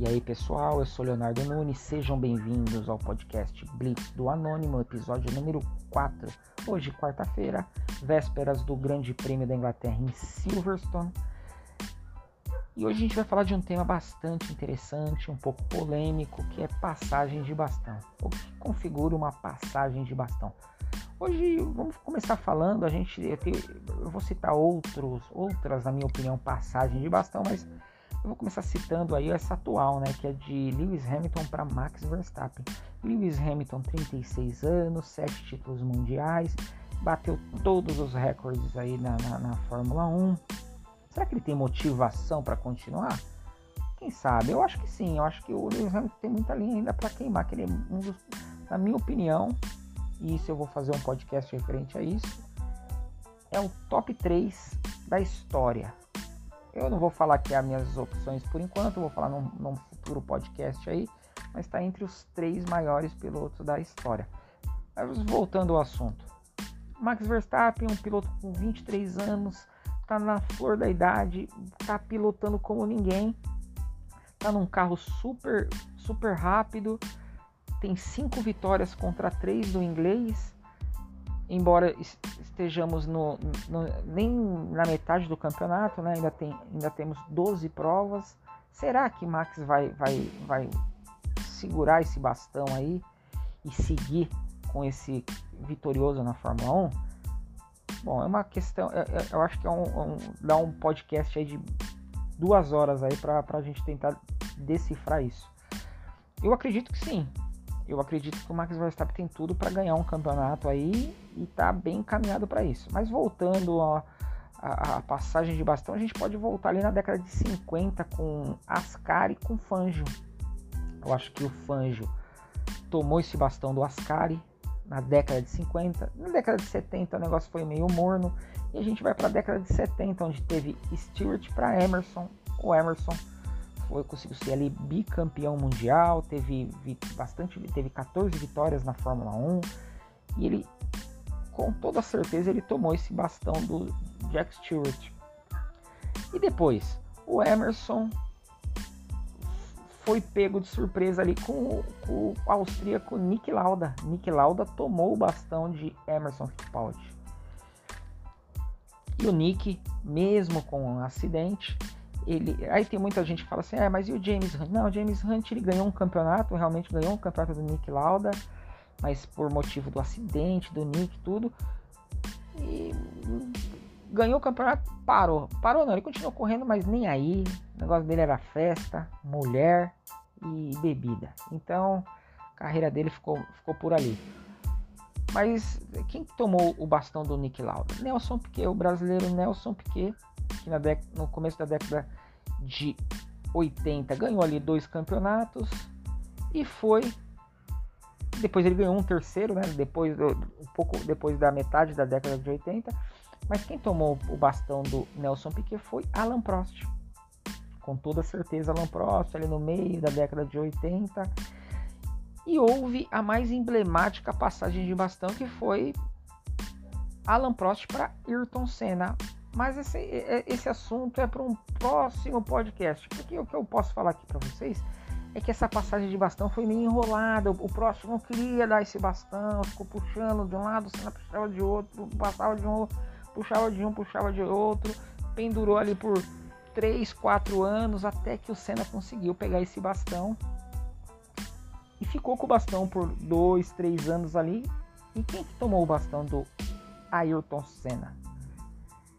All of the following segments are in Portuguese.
E aí, pessoal, eu sou Leonardo Nunes, sejam bem-vindos ao podcast Blitz do Anônimo, episódio número 4. Hoje, quarta-feira, vésperas do Grande Prêmio da Inglaterra em Silverstone. E hoje a gente vai falar de um tema bastante interessante, um pouco polêmico, que é passagem de bastão. O que configura uma passagem de bastão? Hoje vamos começar falando, a gente eu, tenho, eu vou citar outros, outras, na minha opinião, passagens de bastão, mas eu vou começar citando aí essa atual, né, que é de Lewis Hamilton para Max Verstappen. Lewis Hamilton, 36 anos, 7 títulos mundiais, bateu todos os recordes aí na, na, na Fórmula 1. Será que ele tem motivação para continuar? Quem sabe? Eu acho que sim. Eu acho que o Lewis Hamilton tem muita linha ainda para queimar. Que ele é um dos, na minha opinião, e isso eu vou fazer um podcast referente a isso, é o top 3 da história eu não vou falar aqui as minhas opções por enquanto, vou falar num, num futuro podcast aí, mas está entre os três maiores pilotos da história. Mas voltando ao assunto. Max Verstappen, um piloto com 23 anos, está na flor da idade, está pilotando como ninguém, está num carro super, super rápido, tem cinco vitórias contra três do inglês, embora estejamos no, no, nem na metade do campeonato, né? ainda, tem, ainda temos 12 provas. Será que Max vai, vai, vai segurar esse bastão aí e seguir com esse vitorioso na Fórmula 1? Bom, é uma questão. Eu, eu acho que é um, um, dá um podcast aí de duas horas aí para a gente tentar decifrar isso. Eu acredito que sim. Eu acredito que o Max Verstappen tem tudo para ganhar um campeonato aí e tá bem encaminhado para isso. Mas voltando a, a, a, passagem de bastão, a gente pode voltar ali na década de 50 com Ascari e com Fangio. Eu acho que o Fangio tomou esse bastão do Ascari na década de 50. Na década de 70 o negócio foi meio morno e a gente vai para a década de 70 onde teve Stewart para Emerson. O Emerson foi conseguiu ser ali bicampeão mundial, teve bastante, teve 14 vitórias na Fórmula 1 e ele com toda certeza ele tomou esse bastão do Jack Stewart. E depois, o Emerson foi pego de surpresa ali com, com o austríaco Nick Lauda. Nick Lauda tomou o bastão de Emerson Fittipaldi. E o Nick, mesmo com um acidente, ele, aí tem muita gente que fala assim, é, mas e o James Hunt? Não, o James Hunt ele ganhou um campeonato, realmente ganhou um campeonato do Nick Lauda, mas por motivo do acidente, do Nick, tudo. E ganhou o campeonato, parou. Parou não, ele continuou correndo, mas nem aí. O negócio dele era festa, mulher e bebida. Então, a carreira dele ficou, ficou por ali. Mas quem tomou o bastão do Nick Lauda? Nelson Piquet, o brasileiro Nelson Piquet, que na no começo da década de 80 ganhou ali dois campeonatos e foi depois ele ganhou um terceiro, né? Depois um pouco depois da metade da década de 80. Mas quem tomou o bastão do Nelson Piquet foi Alan Prost. Com toda certeza, Alan Prost ali no meio da década de 80. E houve a mais emblemática passagem de bastão que foi Alan Prost para Ayrton Senna. Mas esse, esse assunto é para um próximo podcast. Porque o que eu posso falar aqui para vocês é que essa passagem de bastão foi meio enrolada. O próximo não queria dar esse bastão, ficou puxando de um lado, o puxava de outro, passava de um, puxava de um, puxava de outro, pendurou ali por 3, 4 anos até que o Senna conseguiu pegar esse bastão e ficou com o bastão por 2, 3 anos ali. E quem que tomou o bastão do Ayrton Senna?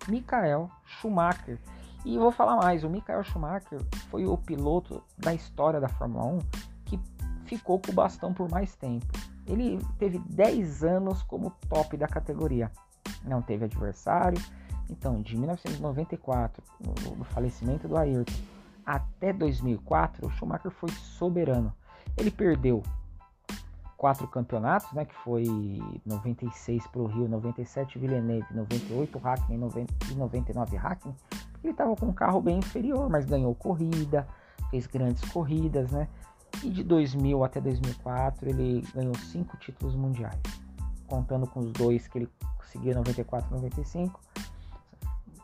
Michael Schumacher. E vou falar mais, o Michael Schumacher foi o piloto da história da Fórmula 1 que ficou com o bastão por mais tempo. Ele teve 10 anos como top da categoria. Não teve adversário. Então, de 1994, no, falecimento do Ayrton, até 2004, o Schumacher foi soberano. Ele perdeu quatro campeonatos, né, que foi 96 para o Rio, 97 Villeneuve, 98 Hackney e 99 Hackney. Ele estava com um carro bem inferior, mas ganhou corrida, fez grandes corridas, né? E de 2000 até 2004 ele ganhou cinco títulos mundiais, contando com os dois que ele conseguiu 94 e 95,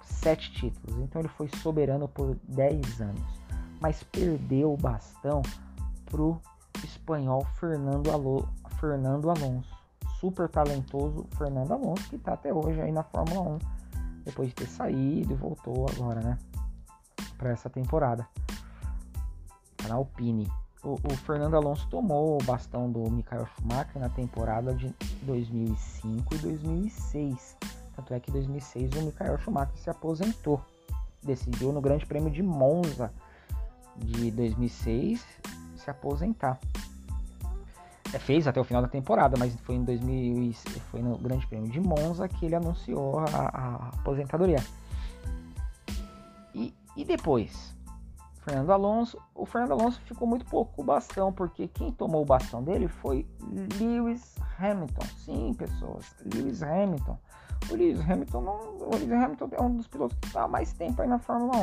sete títulos. Então ele foi soberano por 10 anos. mas perdeu o bastão pro espanhol Fernando, Alo, Fernando Alonso. Super talentoso Fernando Alonso, que está até hoje aí na Fórmula 1, depois de ter saído e voltou agora, né? Para essa temporada. Tá na Alpine. O, o, Fernando Alonso tomou o bastão do Michael Schumacher na temporada de 2005 e 2006. Tanto é que em 2006 o Michael Schumacher se aposentou. Decidiu no Grande Prêmio de Monza de 2006 se aposentar. É, fez até o final da temporada, mas foi em 2000 foi no Grande Prêmio de Monza que ele anunciou a, a aposentadoria. E, e depois, Fernando Alonso, o Fernando Alonso ficou muito pouco com o bastão, porque quem tomou o bastão dele foi Lewis Hamilton. Sim, pessoas, Lewis Hamilton. O Lewis Hamilton, não, o Lewis Hamilton é um dos pilotos que está mais tempo aí na Fórmula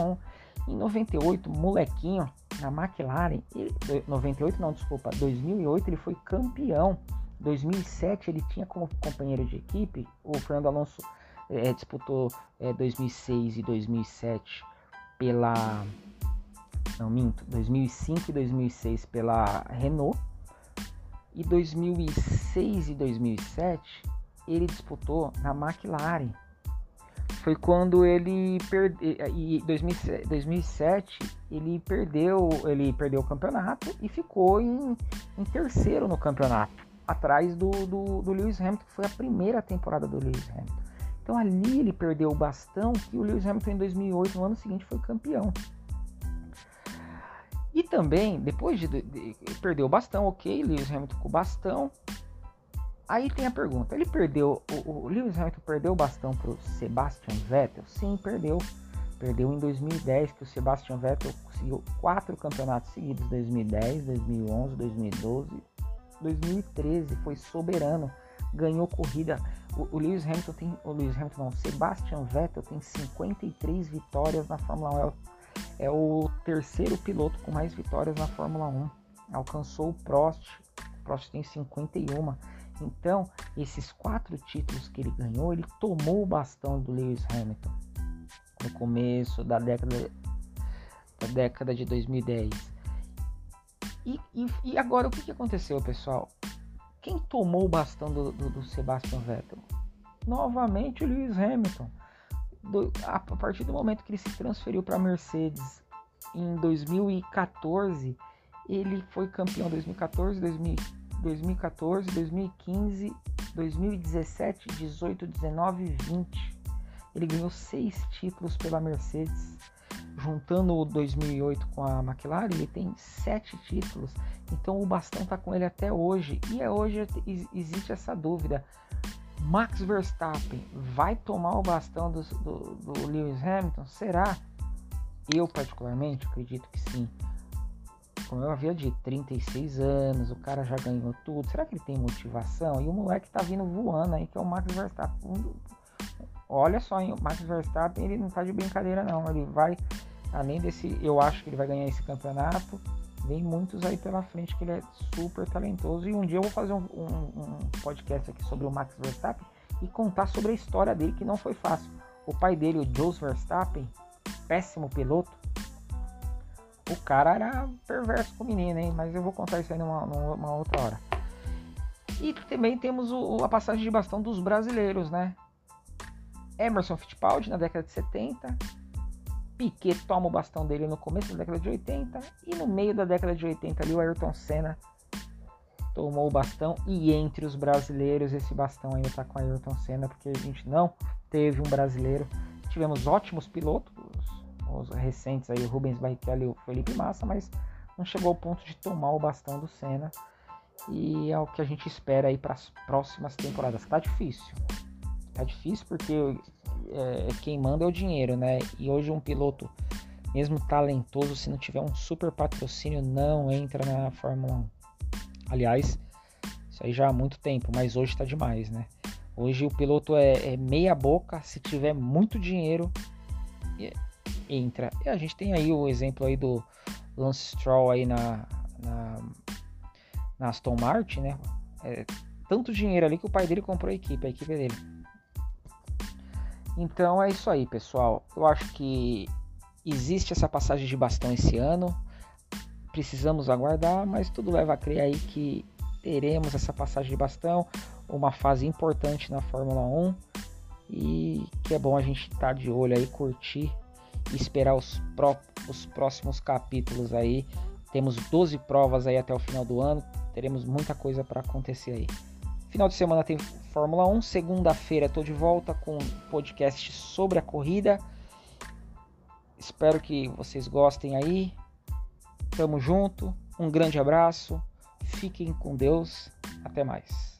1. Em 98, molequinho, na McLaren, ele, 98 não, desculpa, 2008 ele foi campeão. 2007 ele tinha como companheiro de equipe, o Fernando Alonso é, disputou é, 2006 e 2007 pela não minto, 2005 e 2006 pela Renault e 2006 e 2007 ele disputou na McLaren foi quando ele perdeu e 2007 ele perdeu ele perdeu o campeonato e ficou em, em terceiro no campeonato atrás do, do, do, Lewis Hamilton que foi a primeira temporada do Lewis Hamilton. Então ali ele perdeu o bastão que o Lewis Hamilton em 2008 no ano seguinte foi campeão. E também depois de, de, de perdeu o bastão ok Lewis Hamilton com o bastão Aí tem a pergunta: ele perdeu, o, o Lewis Hamilton perdeu o bastão para o Sebastian Vettel? Sim, perdeu. Perdeu em 2010, que o Sebastian Vettel conseguiu quatro campeonatos seguidos: 2010, 2011, 2012, 2013. Foi soberano, ganhou corrida. O, o, Lewis Hamilton tem, o Lewis Hamilton não, Sebastian Vettel tem 53 vitórias na Fórmula 1. É o terceiro piloto com mais vitórias na Fórmula 1. Alcançou o Prost. O Prost tem 51. Então, esses quatro títulos que ele ganhou, ele tomou o bastão do Lewis Hamilton no começo da década, da década de 2010. E, e, e agora o que, que aconteceu, pessoal? Quem tomou o bastão do, do, do Sebastian Vettel? Novamente o Lewis Hamilton. Do, a, a, partir do momento que ele se transferiu para a Mercedes em 2014, ele foi campeão 2014, 2015. 2014, 2015, 2017, 18, 19 e 20. Ele ganhou seis títulos pela Mercedes. Juntando o 2008 com a McLaren, ele tem sete títulos. Então o bastão está com ele até hoje. E é hoje existe essa dúvida. Max Verstappen vai tomar o bastão do, do, do Lewis Hamilton? Será? Eu particularmente acredito que sim como eu havia de 36 anos, o cara já ganhou tudo. Será que ele tem motivação? E o moleque tá vindo voando aí, que é o Max Verstappen. Olha só, hein? o Max Verstappen ele não tá de brincadeira não. Ele vai, além desse, eu acho que ele vai ganhar esse campeonato. Vem muitos aí pela frente que ele é super talentoso. E um dia eu vou fazer um, um, um podcast aqui sobre o Max Verstappen e contar sobre a história dele, que não foi fácil. O pai dele, o Jos Verstappen, péssimo piloto, o cara era perverso com o menino, hein? Mas eu vou contar isso aí numa, numa outra hora. E também temos o, a passagem de bastão dos brasileiros, né? Emerson Fittipaldi na década de 70. Piquet toma o bastão dele no começo da década de 80. E no meio da década de 80 ali o Ayrton Senna tomou o bastão. E entre os brasileiros esse bastão ainda tá com o Ayrton Senna, porque a gente não teve um brasileiro. Tivemos ótimos pilotos, os recentes aí, o Rubens Barrichello e o Felipe Massa, mas não chegou ao ponto de tomar o bastão do Senna. E é o que a gente espera aí para as próximas temporadas. Tá difícil. Tá difícil porque é, quem manda é o dinheiro, né? E hoje um piloto, mesmo talentoso, se não tiver um super patrocínio, não entra na Fórmula 1. Aliás, isso aí já há muito tempo, mas hoje tá demais, né? Hoje o piloto é, é meia boca, se tiver muito dinheiro, entra. E a gente tem aí o exemplo aí do Lance Stroll aí na, na, na Aston Martin, né? É, tanto dinheiro ali que o pai dele comprou a equipe, a equipe dele. Então é isso aí, pessoal. Eu acho que existe essa passagem de bastão esse ano. precisamos aguardar, mas tudo leva a crer aí que teremos essa passagem de bastão, uma fase importante na Fórmula 1 e que é bom a gente estar tá de olho aí, curtir e esperar os, pró os próximos capítulos aí. Temos 12 provas aí até o final do ano, teremos muita coisa para acontecer aí. Final de semana tem Fórmula 1, segunda-feira estou de volta com um podcast sobre a corrida. Espero que vocês gostem aí. Tamo junto. Um grande abraço. Fiquem com Deus. Até mais.